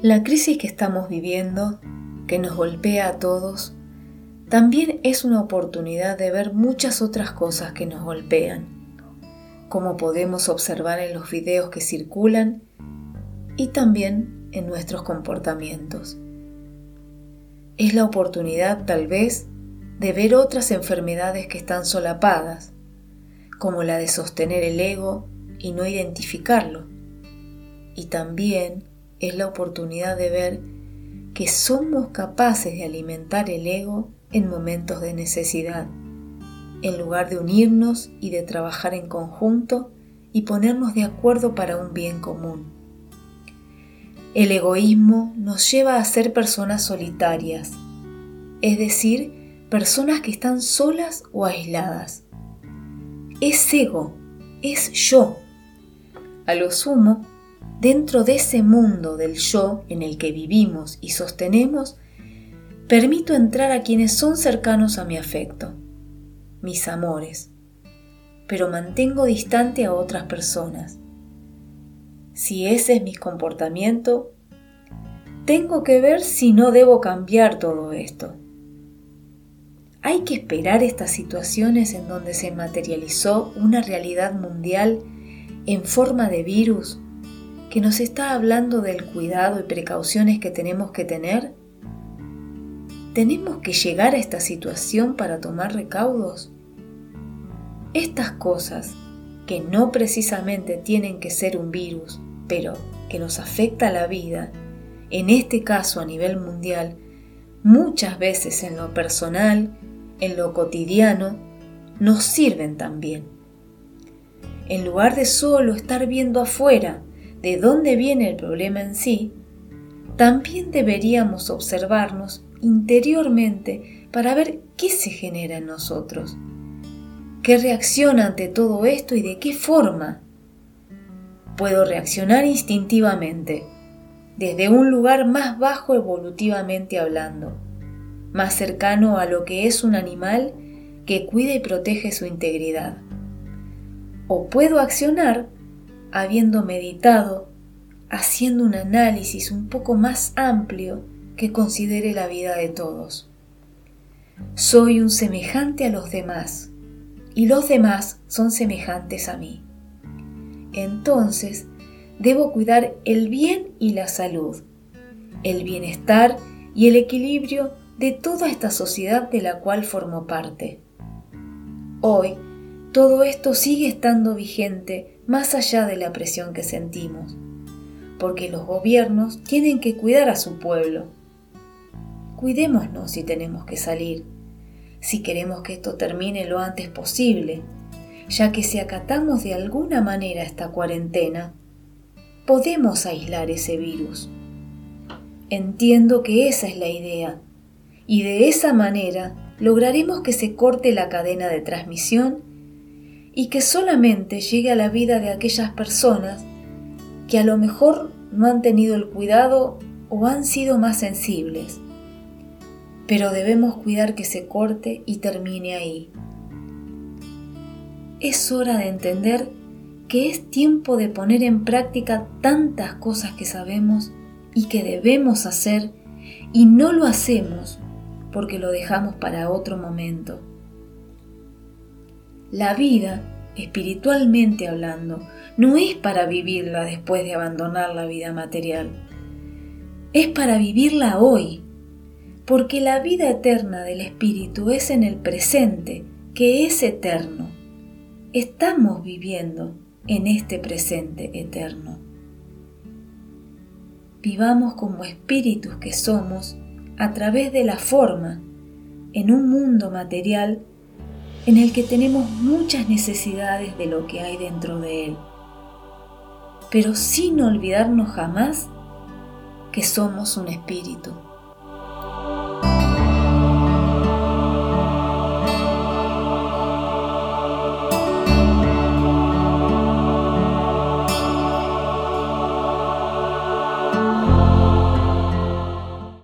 La crisis que estamos viviendo, que nos golpea a todos, también es una oportunidad de ver muchas otras cosas que nos golpean, como podemos observar en los videos que circulan y también en nuestros comportamientos. Es la oportunidad tal vez de ver otras enfermedades que están solapadas, como la de sostener el ego y no identificarlo. Y también es la oportunidad de ver que somos capaces de alimentar el ego en momentos de necesidad, en lugar de unirnos y de trabajar en conjunto y ponernos de acuerdo para un bien común. El egoísmo nos lleva a ser personas solitarias, es decir, personas que están solas o aisladas. Es ego, es yo. A lo sumo, dentro de ese mundo del yo en el que vivimos y sostenemos, permito entrar a quienes son cercanos a mi afecto, mis amores, pero mantengo distante a otras personas. Si ese es mi comportamiento, tengo que ver si no debo cambiar todo esto. Hay que esperar estas situaciones en donde se materializó una realidad mundial en forma de virus que nos está hablando del cuidado y precauciones que tenemos que tener? ¿Tenemos que llegar a esta situación para tomar recaudos? Estas cosas, que no precisamente tienen que ser un virus, pero que nos afecta la vida, en este caso a nivel mundial, muchas veces en lo personal, en lo cotidiano, nos sirven también. En lugar de solo estar viendo afuera de dónde viene el problema en sí, también deberíamos observarnos interiormente para ver qué se genera en nosotros, qué reacciona ante todo esto y de qué forma. Puedo reaccionar instintivamente, desde un lugar más bajo evolutivamente hablando, más cercano a lo que es un animal que cuida y protege su integridad. O puedo accionar habiendo meditado, haciendo un análisis un poco más amplio que considere la vida de todos. Soy un semejante a los demás y los demás son semejantes a mí. Entonces, debo cuidar el bien y la salud, el bienestar y el equilibrio de toda esta sociedad de la cual formo parte. Hoy, todo esto sigue estando vigente más allá de la presión que sentimos, porque los gobiernos tienen que cuidar a su pueblo. Cuidémonos si tenemos que salir, si queremos que esto termine lo antes posible, ya que si acatamos de alguna manera esta cuarentena, podemos aislar ese virus. Entiendo que esa es la idea, y de esa manera lograremos que se corte la cadena de transmisión y que solamente llegue a la vida de aquellas personas que a lo mejor no han tenido el cuidado o han sido más sensibles. Pero debemos cuidar que se corte y termine ahí. Es hora de entender que es tiempo de poner en práctica tantas cosas que sabemos y que debemos hacer y no lo hacemos porque lo dejamos para otro momento. La vida, espiritualmente hablando, no es para vivirla después de abandonar la vida material. Es para vivirla hoy, porque la vida eterna del espíritu es en el presente, que es eterno. Estamos viviendo en este presente eterno. Vivamos como espíritus que somos a través de la forma, en un mundo material en el que tenemos muchas necesidades de lo que hay dentro de él, pero sin olvidarnos jamás que somos un espíritu